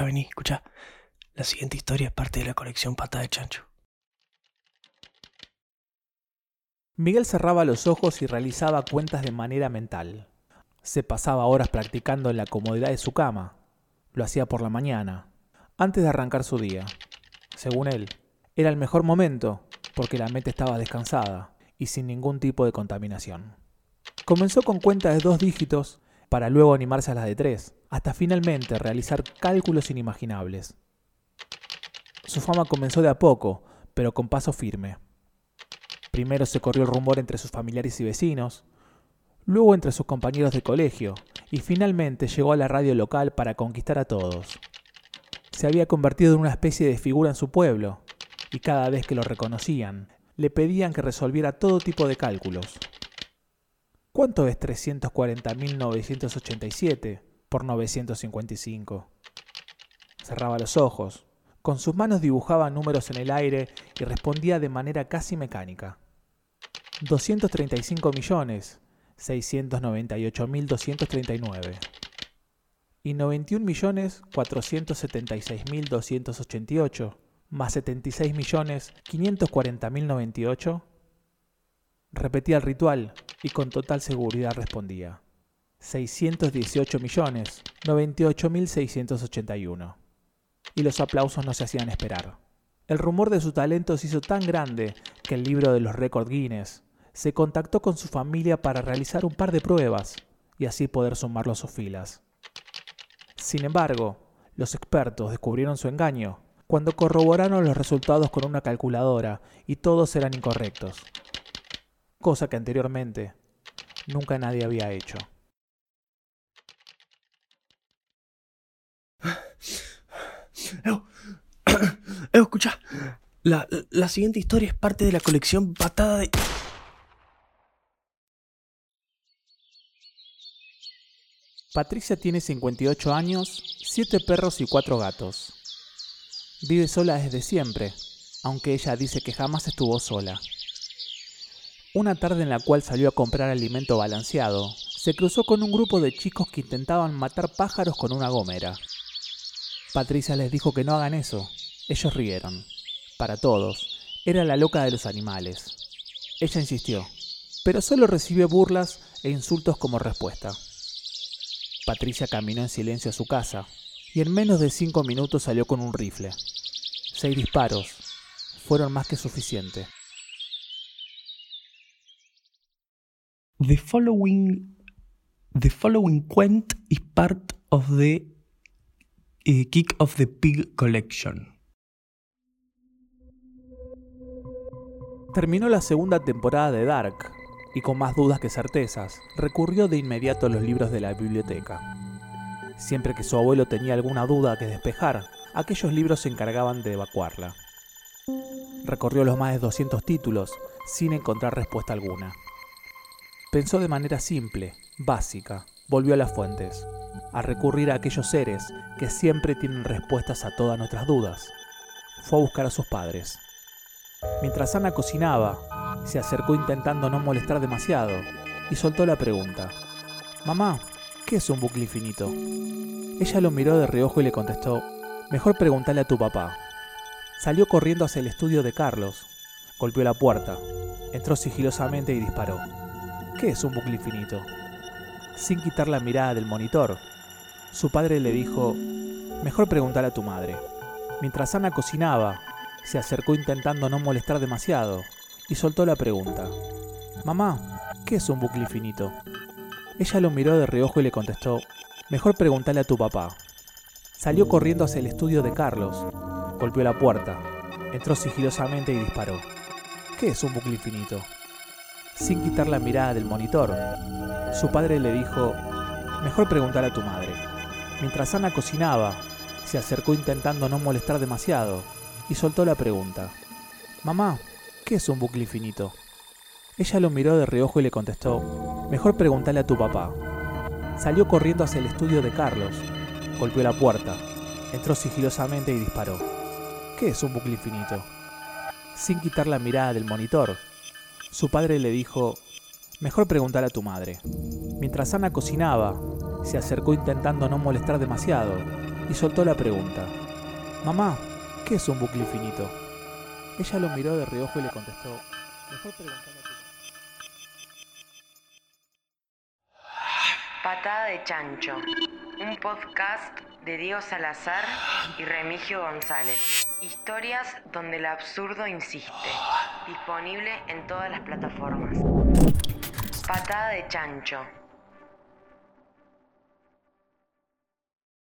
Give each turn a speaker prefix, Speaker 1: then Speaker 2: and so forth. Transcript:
Speaker 1: vení, escucha. La siguiente historia es parte de la colección Pata de Chancho.
Speaker 2: Miguel cerraba los ojos y realizaba cuentas de manera mental. Se pasaba horas practicando en la comodidad de su cama. Lo hacía por la mañana, antes de arrancar su día. Según él, era el mejor momento porque la mente estaba descansada y sin ningún tipo de contaminación. Comenzó con cuentas de dos dígitos para luego animarse a las de tres, hasta finalmente realizar cálculos inimaginables. Su fama comenzó de a poco, pero con paso firme. Primero se corrió el rumor entre sus familiares y vecinos, luego entre sus compañeros de colegio, y finalmente llegó a la radio local para conquistar a todos. Se había convertido en una especie de figura en su pueblo, y cada vez que lo reconocían, le pedían que resolviera todo tipo de cálculos. ¿Cuánto es 340.987 por 955? Cerraba los ojos, con sus manos dibujaba números en el aire y respondía de manera casi mecánica. 235 millones 698.239 y 91 millones 476.288 más 76 millones 540.098 repetía el ritual y con total seguridad respondía 618 millones 98.681 y los aplausos no se hacían esperar. El rumor de su talento se hizo tan grande que el libro de los récords Guinness se contactó con su familia para realizar un par de pruebas y así poder sumarlo a sus filas. Sin embargo, los expertos descubrieron su engaño cuando corroboraron los resultados con una calculadora y todos eran incorrectos, cosa que anteriormente nunca nadie había hecho.
Speaker 1: escucha. La, la siguiente historia es parte de la colección Patada de...
Speaker 2: Patricia tiene 58 años, 7 perros y 4 gatos. Vive sola desde siempre, aunque ella dice que jamás estuvo sola. Una tarde en la cual salió a comprar alimento balanceado, se cruzó con un grupo de chicos que intentaban matar pájaros con una gomera. Patricia les dijo que no hagan eso. Ellos rieron. Para todos, era la loca de los animales. Ella insistió, pero solo recibió burlas e insultos como respuesta. Patricia caminó en silencio a su casa y en menos de cinco minutos salió con un rifle. Seis disparos fueron más que suficiente.
Speaker 1: The following, the following quent is part of the uh, Kick of the Pig Collection.
Speaker 2: Terminó la segunda temporada de Dark y con más dudas que certezas, recurrió de inmediato a los libros de la biblioteca. Siempre que su abuelo tenía alguna duda que despejar, aquellos libros se encargaban de evacuarla. Recorrió los más de 200 títulos sin encontrar respuesta alguna. Pensó de manera simple, básica, volvió a las fuentes, a recurrir a aquellos seres que siempre tienen respuestas a todas nuestras dudas. Fue a buscar a sus padres. Mientras Ana cocinaba, se acercó intentando no molestar demasiado y soltó la pregunta. Mamá, ¿qué es un bucle infinito? Ella lo miró de reojo y le contestó, mejor preguntarle a tu papá. Salió corriendo hacia el estudio de Carlos, golpeó la puerta, entró sigilosamente y disparó. ¿Qué es un bucle infinito? Sin quitar la mirada del monitor, su padre le dijo, mejor preguntarle a tu madre. Mientras Ana cocinaba, se acercó intentando no molestar demasiado y soltó la pregunta. Mamá, ¿qué es un bucle infinito? Ella lo miró de reojo y le contestó, mejor preguntarle a tu papá. Salió corriendo hacia el estudio de Carlos, golpeó la puerta, entró sigilosamente y disparó. ¿Qué es un bucle infinito? Sin quitar la mirada del monitor, su padre le dijo, mejor preguntarle a tu madre. Mientras Ana cocinaba, se acercó intentando no molestar demasiado y soltó la pregunta. Mamá, ¿qué es un bucle infinito? Ella lo miró de reojo y le contestó, mejor preguntarle a tu papá. Salió corriendo hacia el estudio de Carlos, golpeó la puerta, entró sigilosamente y disparó. ¿Qué es un bucle infinito? Sin quitar la mirada del monitor, su padre le dijo, mejor preguntarle a tu madre. Mientras Ana cocinaba, se acercó intentando no molestar demasiado y soltó la pregunta. Mamá, ¿qué es un bucle infinito? Ella lo miró de reojo y le contestó, mejor preguntarle a tu
Speaker 3: Patada de Chancho, un podcast de Diego Salazar y Remigio González. Historias donde el absurdo insiste. Disponible en todas las plataformas. Patada de Chancho.